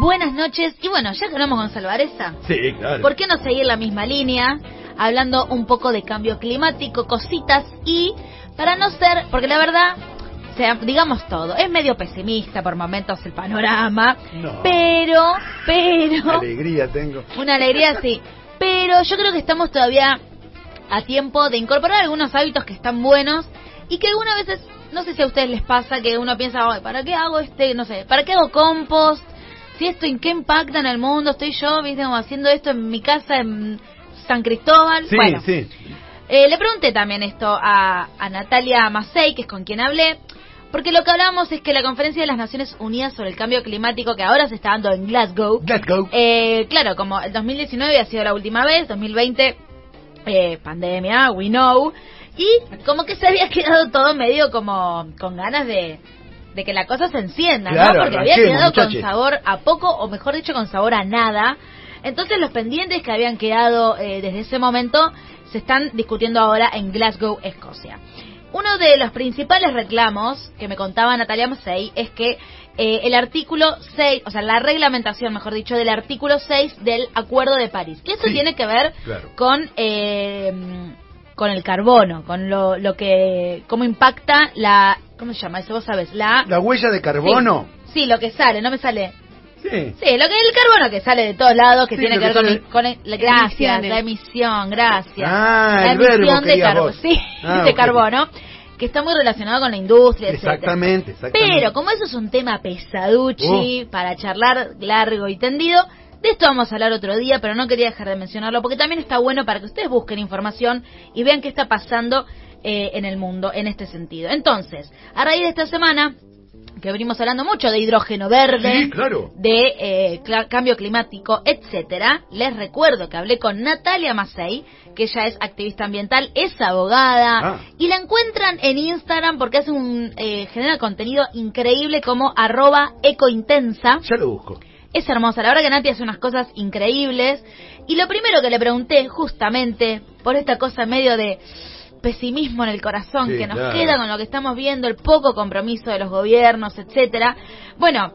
buenas noches. Y bueno, ya que hablamos con Salvareza, Sí, claro. ¿por qué no seguir la misma línea? Hablando un poco de cambio climático, cositas y para no ser, porque la verdad, o sea, digamos todo, es medio pesimista por momentos el panorama, No. pero, pero, alegría tengo. una alegría sí, pero yo creo que estamos todavía a tiempo de incorporar algunos hábitos que están buenos y que algunas veces, no sé si a ustedes les pasa que uno piensa, "Ay, ¿para qué hago este, no sé, para qué hago compost? Si esto en qué impacta en el mundo, estoy yo, viste, como haciendo esto en mi casa en San Cristóbal. Sí, bueno, sí. eh, le pregunté también esto a, a Natalia Macei, que es con quien hablé, porque lo que hablábamos es que la conferencia de las Naciones Unidas sobre el cambio climático que ahora se está dando en Glasgow, go. eh, claro, como el 2019 ha sido la última vez, 2020 eh, pandemia, we know, y como que se había quedado todo medio como con ganas de, de que la cosa se encienda, Claro, ¿no? Porque había quedado con sabor a poco, o mejor dicho, con sabor a nada. Entonces los pendientes que habían quedado eh, desde ese momento se están discutiendo ahora en Glasgow, Escocia. Uno de los principales reclamos que me contaba Natalia Macei es que eh, el artículo 6, o sea, la reglamentación, mejor dicho, del artículo 6 del Acuerdo de París. Que esto Sí, tiene que ver claro. con eh, con el carbono, con lo, lo que cómo impacta la ¿cómo se llama? Eso vos sabes, la La huella de carbono. Sí, sí, lo que sale, no me sale. Sí. Sí, lo que el carbono que sale de todos lados, que Sí, tiene que ver con, el, con el- la- gracias, Emisiones. la emisión, gracias. Ah, la el verbo emisión de carbono, vos. sí, Ah, de carbono, que está muy relacionado con la industria, etcétera. Exactamente, exactamente. Pero como eso es un tema pesaduchi para charlar largo y tendido, de esto vamos a hablar otro día, pero no quería dejar de mencionarlo porque también está bueno para que ustedes busquen información y vean qué está pasando eh, en el mundo en este sentido. Entonces, a raíz de esta semana que venimos hablando mucho de hidrógeno verde, Sí, claro. de eh, cambio climático, etcétera. Les recuerdo que hablé con Natalia Macei, que ella es activista ambiental, es abogada Ah. y la encuentran en Instagram porque hace un eh, genera contenido increíble como arroba ecointensa. Ya lo busco. Es hermosa, la verdad que Nati hace unas cosas increíbles. Y lo primero que le pregunté, justamente, por esta cosa medio de pesimismo en el corazón Sí, que nos claro. queda con lo que estamos viendo, el poco compromiso de los gobiernos, etcétera. Bueno,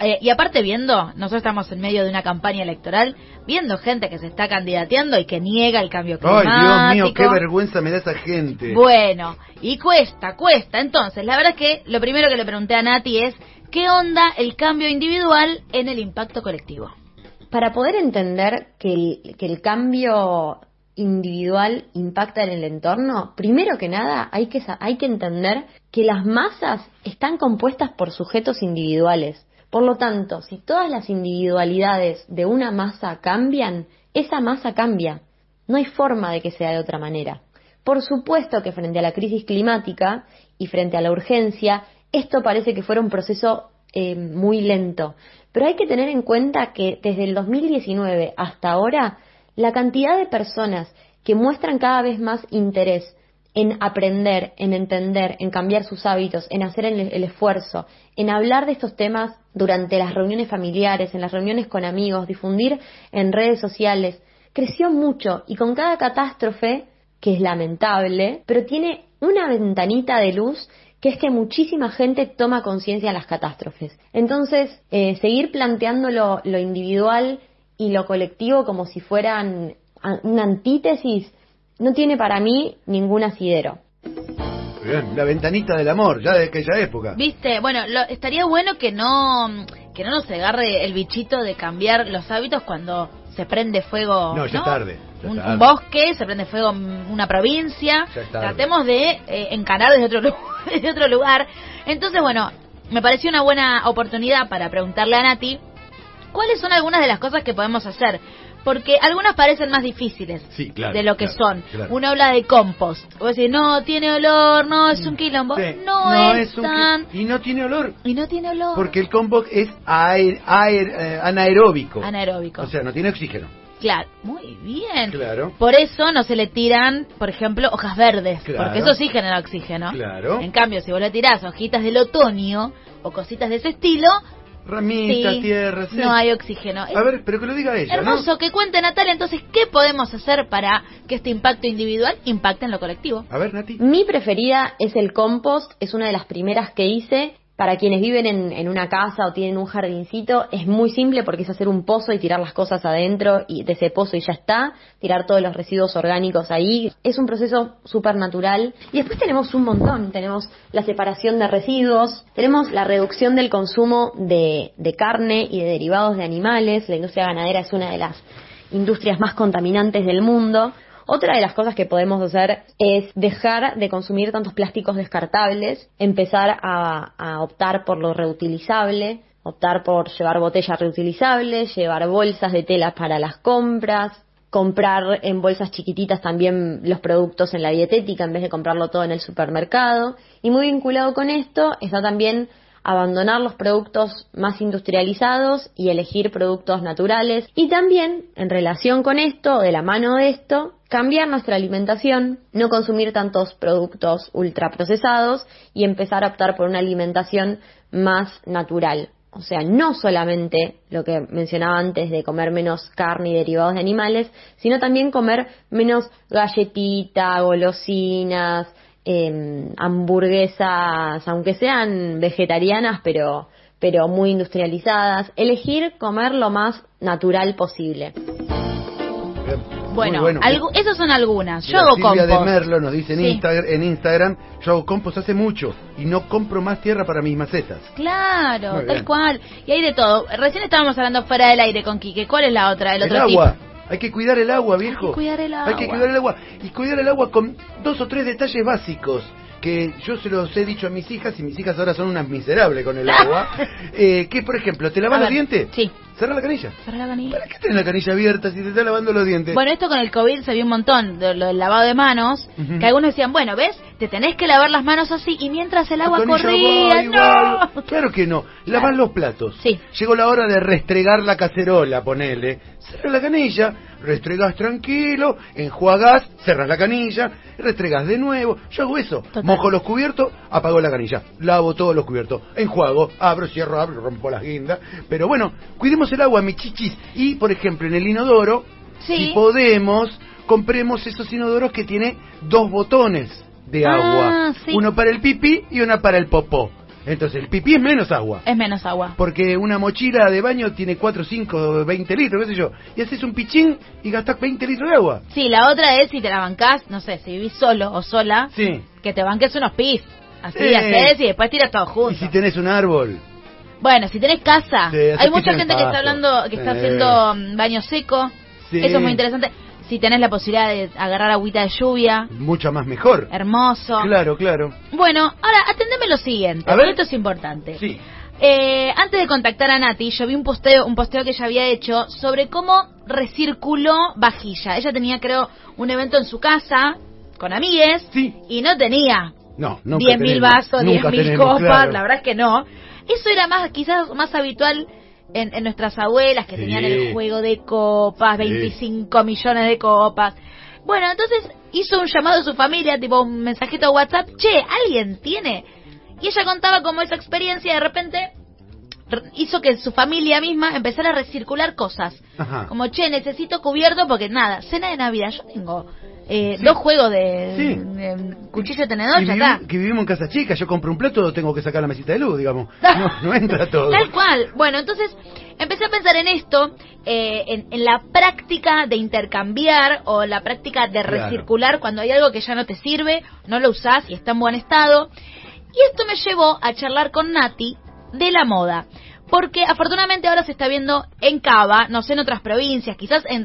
eh, y aparte viendo, nosotros estamos en medio de una campaña electoral, viendo gente que se está candidateando y que niega el cambio Ay, climático. Dios mío, qué vergüenza me da esa gente. Bueno, y cuesta, cuesta. Entonces, la verdad es que lo primero que le pregunté a Nati es, ¿qué onda el cambio individual en el impacto colectivo? Para poder entender que el, cambio individual impacta en el entorno, primero que nada hay que, hay que entender que las masas están compuestas por sujetos individuales. Por lo tanto, si todas las individualidades de una masa cambian, esa masa cambia. No hay forma de que sea de otra manera. Por supuesto que frente a la crisis climática y frente a la urgencia, esto parece que fuera un proceso eh, muy lento. Pero hay que tener en cuenta que desde el 2019 hasta ahora, la cantidad de personas que muestran cada vez más interés en aprender, en entender, en cambiar sus hábitos, en hacer el, el esfuerzo, en hablar de estos temas durante las reuniones familiares, en las reuniones con amigos, difundir en redes sociales, creció mucho y con cada catástrofe, que es lamentable, pero tiene una ventanita de luz que es que muchísima gente toma conciencia de las catástrofes. Entonces, eh, seguir planteando lo, lo individual y lo colectivo como si fueran una antítesis no tiene para mí ningún asidero. Bien, la ventanita del amor, ya de aquella época. Viste, bueno, lo- estaría bueno que no que no nos agarre el bichito de cambiar los hábitos cuando se prende fuego. No, ya es tarde, ya un, tarde. un bosque, se prende fuego una provincia. Ya. Tratemos de eh, encarar desde otro, lu- desde otro lugar. Entonces, bueno, me pareció una buena oportunidad para preguntarle a Nati cuáles son algunas de las cosas que podemos hacer. Porque algunas parecen más difíciles Sí, claro, de lo que claro, son. claro. Uno habla de compost. Vos decís, no, tiene olor, no, es un quilombo. Sí. No, es, un tan... Y no tiene olor. Y no tiene olor. Porque el compost es aer- aer- eh, anaeróbico. Anaeróbico. O sea, no tiene oxígeno. Claro, muy bien. Claro. Por eso no se le tiran, por ejemplo, hojas verdes, Claro. porque eso sí genera oxígeno. Claro. En cambio, si vos le tirás hojitas del otoño o cositas de ese estilo, Ramitas, sí, tierra, sí. no hay oxígeno. A ver, pero que lo diga ella, Hermoso, que cuente Natalia entonces qué podemos hacer para que este impacto individual impacte en lo colectivo. A ver, Nati. Mi preferida es el compost, es una de las primeras que hice Para quienes viven en, en, una casa o tienen un jardincito, es muy simple porque es hacer un pozo y tirar las cosas adentro y de ese pozo y ya está, tirar todos los residuos orgánicos ahí. Es un proceso súper natural. Y después tenemos un montón. Tenemos la separación de residuos, tenemos la reducción del consumo de, de carne y de derivados de animales. La industria ganadera es una de las industrias más contaminantes del mundo. Otra de las cosas que podemos hacer es dejar de consumir tantos plásticos descartables, empezar a, optar por lo reutilizable, optar por llevar botellas reutilizables, llevar bolsas de tela para las compras, comprar en bolsas chiquititas también los productos en la dietética en vez de comprarlo todo en el supermercado. Y muy vinculado con esto está también abandonar los productos más industrializados y elegir productos naturales y también en relación con esto, de la mano de esto, cambiar nuestra alimentación, no consumir tantos productos ultraprocesados y empezar a optar por una alimentación más natural. O sea, no solamente lo que mencionaba antes de comer menos carne y derivados de animales, sino también comer menos galletita, golosinas, eh, hamburguesas, aunque sean vegetarianas, pero, pero muy industrializadas. Elegir comer lo más natural posible. Bueno, esas son algunas. Yo hago Silvia de Merlo nos dice en, en, Instagram, yo hago compost hace mucho y no compro más tierra para mis macetas. Claro, tal cual. Y hay de todo. Recién estábamos hablando fuera del aire con Quique. ¿Cuál es la otra? El, otro agua. Hay que cuidar el agua, viejo. Hay que cuidar el agua. Hay que cuidar el agua. Y cuidar el agua con dos o tres detalles básicos que yo se los he dicho a mis hijas y mis hijas ahora son unas miserables con el agua. eh, que, por ejemplo, ¿te lavas los dientes? Sí. Cerra la canilla. Cerra la canilla. ¿Para qué tenés la canilla abierta si te estás lavando los dientes? Bueno, esto con el COVID se vio un montón, de, lo del lavado de manos, que algunos decían, bueno, ¿ves? Te tenés que lavar las manos así y mientras el agua corría, ¡no! Claro que no. Lavar los platos. Sí. Llegó la hora de restregar la cacerola, ponele. Cerra la canilla, restregás tranquilo, enjuagás, cerras la canilla, restregás de nuevo. Yo hago eso. Mojo los cubiertos, apago la canilla. Lavo todos los cubiertos. Enjuago, abro, cierro, abro, rompo las guindas. Pero bueno, cuidemos el agua, mi chichis. Y, por ejemplo, en el inodoro, si podemos, compremos esos inodoros que tiene dos botones de ah, agua. Uno para el pipí y uno para el popó. Entonces, el pipí es menos agua. Es menos agua. Porque una mochila de baño tiene 4, 5, 20 litros, qué sé yo. Y haces un pichín y gastás 20 litros de agua. Sí, la otra es si te la bancás, no sé, si vivís solo o sola, sí. que te banques unos pis. Así haces y después tiras todo junto. Y si tenés un árbol. Bueno, si tenés casa, hay mucha gente que está hablando, que está haciendo mm, baño seco. Eso es muy interesante. Si tenés la posibilidad de agarrar agüita de lluvia. Mucho más mejor. Hermoso. Claro, claro. Bueno, ahora atendeme lo siguiente. Esto es importante. Sí. Eh, antes de contactar a Nati, yo vi un posteo, un posteo que ella había hecho sobre cómo recirculó vajilla. Ella tenía, creo, un evento en su casa con amigues sí. y no tenía no, no 10.000 vasos, 10.000 copas, la verdad es que no. Eso era más, quizás más habitual en, nuestras abuelas que tenían el juego de copas, 25 millones de copas. Bueno, entonces hizo un llamado a su familia, tipo un mensajito a WhatsApp, che, ¿alguien tiene? Y ella contaba cómo esa experiencia de repente hizo que su familia misma empezara a recircular cosas. Como, che, necesito cubierto porque nada, cena de Navidad, yo tengo eh, dos juegos de, cuchillo y tenedor, ya Que vivimos en casa chica, yo compro un plato, tengo que sacar la mesita de luz, digamos. No, entra todo. Tal cual. Bueno, entonces empecé a pensar en esto, eh, en, la práctica de intercambiar o la práctica de recircular cuando hay algo que ya no te sirve, no lo usás y está en buen estado. Y esto me llevó a charlar con Nati de la moda. Porque afortunadamente ahora se está viendo en Cava, no sé en otras provincias, quizás en,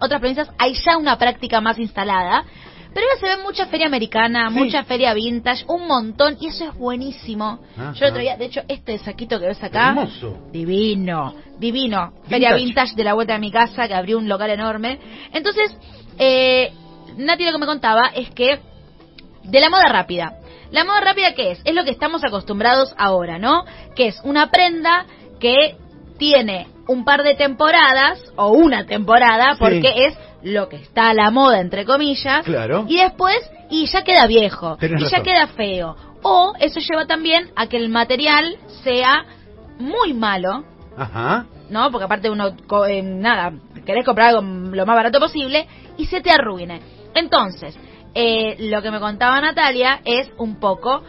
otras provincias hay ya una práctica más instalada, pero ahora se ve mucha feria americana, mucha feria vintage, un montón, y eso es buenísimo. Yo el otro día, de hecho, este saquito que ves acá, divino, divino. Feria vintage de la vuelta de mi casa, que abrió un local enorme. Entonces, eh, Nati lo que me contaba es que de la moda rápida. La moda rápida, ¿qué es? Es lo que estamos acostumbrados ahora, ¿no? Que es una prenda que tiene un par de temporadas o una temporada porque es lo que está a la moda entre comillas claro. y después y ya queda viejo y ya queda feo o eso lleva también a que el material sea muy malo Ajá. no porque aparte uno eh, nada querés comprar algo lo más barato posible y se te arruine entonces eh, lo que me contaba Natalia es un poco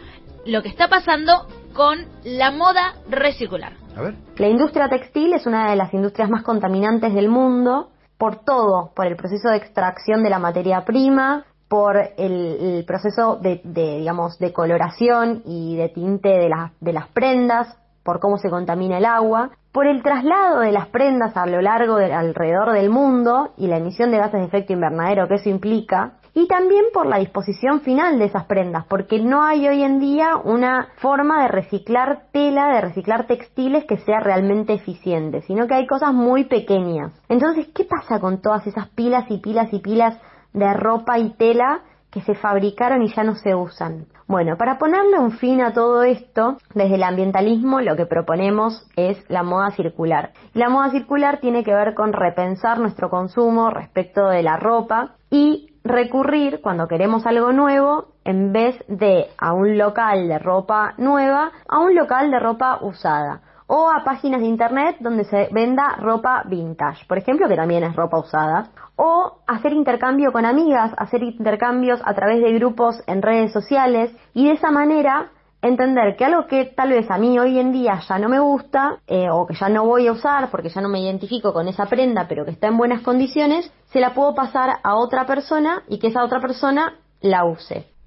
lo que está pasando con la moda recircular. A ver. La industria textil es una de las industrias más contaminantes del mundo por todo, por el proceso de extracción de la materia prima, por el, proceso de, digamos, de coloración y de tinte de, de las prendas, por cómo se contamina el agua, por el traslado de las prendas a lo largo de, alrededor del mundo y la emisión de gases de efecto invernadero que eso implica, y también por la disposición final de esas prendas, porque no hay hoy en día una forma de reciclar tela, de reciclar textiles que sea realmente eficiente, sino que hay cosas muy pequeñas. Entonces, ¿qué pasa con todas esas pilas y pilas y pilas de ropa y tela que se fabricaron y ya no se usan. Bueno, para ponerle un fin a todo esto, desde el ambientalismo lo que proponemos es la moda circular. La moda circular tiene que ver con repensar nuestro consumo respecto de la ropa y recurrir cuando queremos algo nuevo en vez de a un local de ropa nueva, a un local de ropa usada. O a páginas de internet donde se venda ropa vintage, por ejemplo, que también es ropa usada, o hacer intercambio con amigas, hacer intercambios a través de grupos en redes sociales. Y de esa manera entender que algo que tal vez a mí hoy en día ya no me gusta eh, o que ya no voy a usar porque ya no me identifico con esa prenda pero que está en buenas condiciones, se la puedo pasar a otra persona y que esa otra persona la use.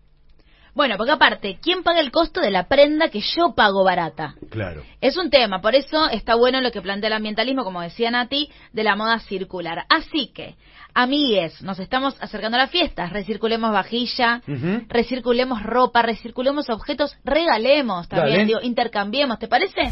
Bueno, porque aparte, ¿quién paga el costo de la prenda que yo pago barata? Claro. Es un tema, por eso está bueno lo que plantea el ambientalismo, como decía Nati, de la moda circular. Así que, amigues, nos estamos acercando a las fiestas, recirculemos vajilla, recirculemos ropa, recirculemos objetos, regalemos también, digo, intercambiemos, ¿te parece?